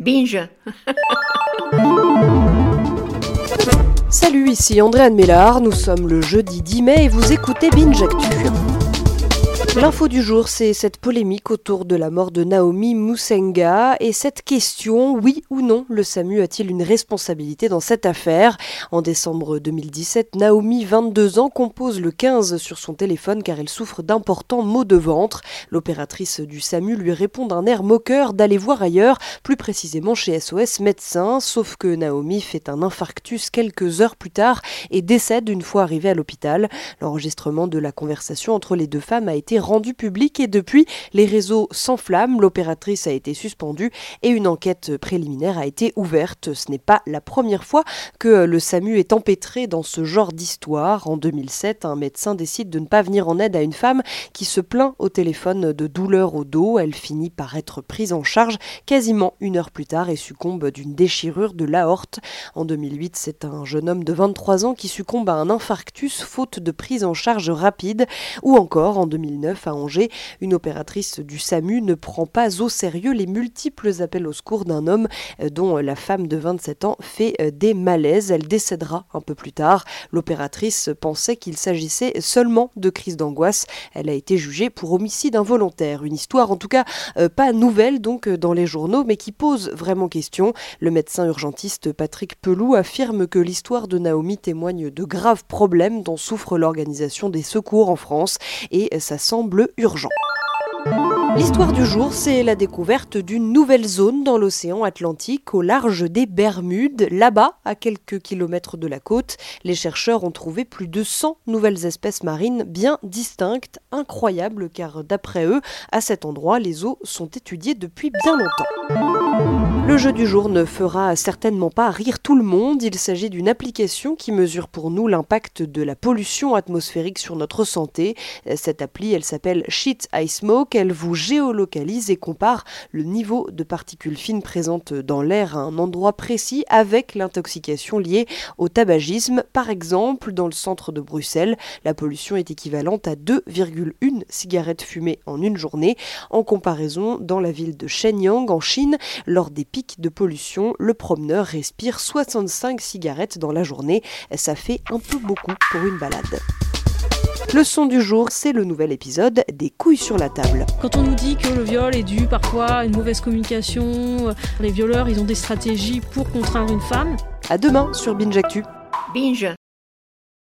Binge Salut, ici Andréane Mélard, nous sommes le jeudi 10 mai et vous écoutez Binge Actu. L'info du jour, c'est cette polémique autour de la mort de Naomi Musenga et cette question, oui ou non, le SAMU a-t-il une responsabilité dans cette affaire? En décembre 2017, Naomi, 22 ans, compose le 15 sur son téléphone car elle souffre d'importants maux de ventre. L'opératrice du SAMU lui répond d'un air moqueur d'aller voir ailleurs, plus précisément chez SOS Médecins, sauf que Naomi fait un infarctus quelques heures plus tard et décède une fois arrivée à l'hôpital. L'enregistrement de la conversation entre les deux femmes a été rendu public et depuis, les réseaux s'enflamment, l'opératrice a été suspendue et une enquête préliminaire a été ouverte. Ce n'est pas la première fois que le SAMU est empêtré dans ce genre d'histoire. En 2007, un médecin décide de ne pas venir en aide à une femme qui se plaint au téléphone de douleurs au dos. Elle finit par être prise en charge quasiment une heure plus tard et succombe d'une déchirure de l'aorte. En 2008, c'est un jeune homme de 23 ans qui succombe à un infarctus faute de prise en charge rapide. Ou encore en 2009, à Angers, une opératrice du SAMU ne prend pas au sérieux les multiples appels au secours d'un homme euh, dont la femme de 27 ans fait euh, des malaises. Elle décédera un peu plus tard. L'opératrice pensait qu'il s'agissait seulement de crise d'angoisse. Elle a été jugée pour homicide involontaire. Une histoire en tout cas euh, pas nouvelle donc dans les journaux mais qui pose vraiment question. Le médecin urgentiste Patrick Pelou affirme que l'histoire de Naomi témoigne de graves problèmes dont souffre l'organisation des secours en France et ça semble urgent. L'histoire du jour, c'est la découverte d'une nouvelle zone dans l'océan Atlantique au large des Bermudes. Là-bas, à quelques kilomètres de la côte, les chercheurs ont trouvé plus de 100 nouvelles espèces marines bien distinctes, incroyables car d'après eux, à cet endroit, les eaux sont étudiées depuis bien longtemps. Le jeu du jour ne fera certainement pas rire tout le monde. Il s'agit d'une application qui mesure pour nous l'impact de la pollution atmosphérique sur notre santé. Cette appli, elle s'appelle Sheet I Smoke. Géolocalise et compare le niveau de particules fines présentes dans l'air à un endroit précis avec l'intoxication liée au tabagisme. Par exemple, dans le centre de Bruxelles, la pollution est équivalente à 2,1 cigarettes fumées en une journée. En comparaison, dans la ville de Shenyang, en Chine, lors des pics de pollution, le promeneur respire 65 cigarettes dans la journée. Ça fait un peu beaucoup pour une balade. Le son du jour, c'est le nouvel épisode des couilles sur la table. Quand on nous dit que le viol est dû parfois à une mauvaise communication, euh, les violeurs, ils ont des stratégies pour contraindre une femme. À demain sur Binge Actu. Binge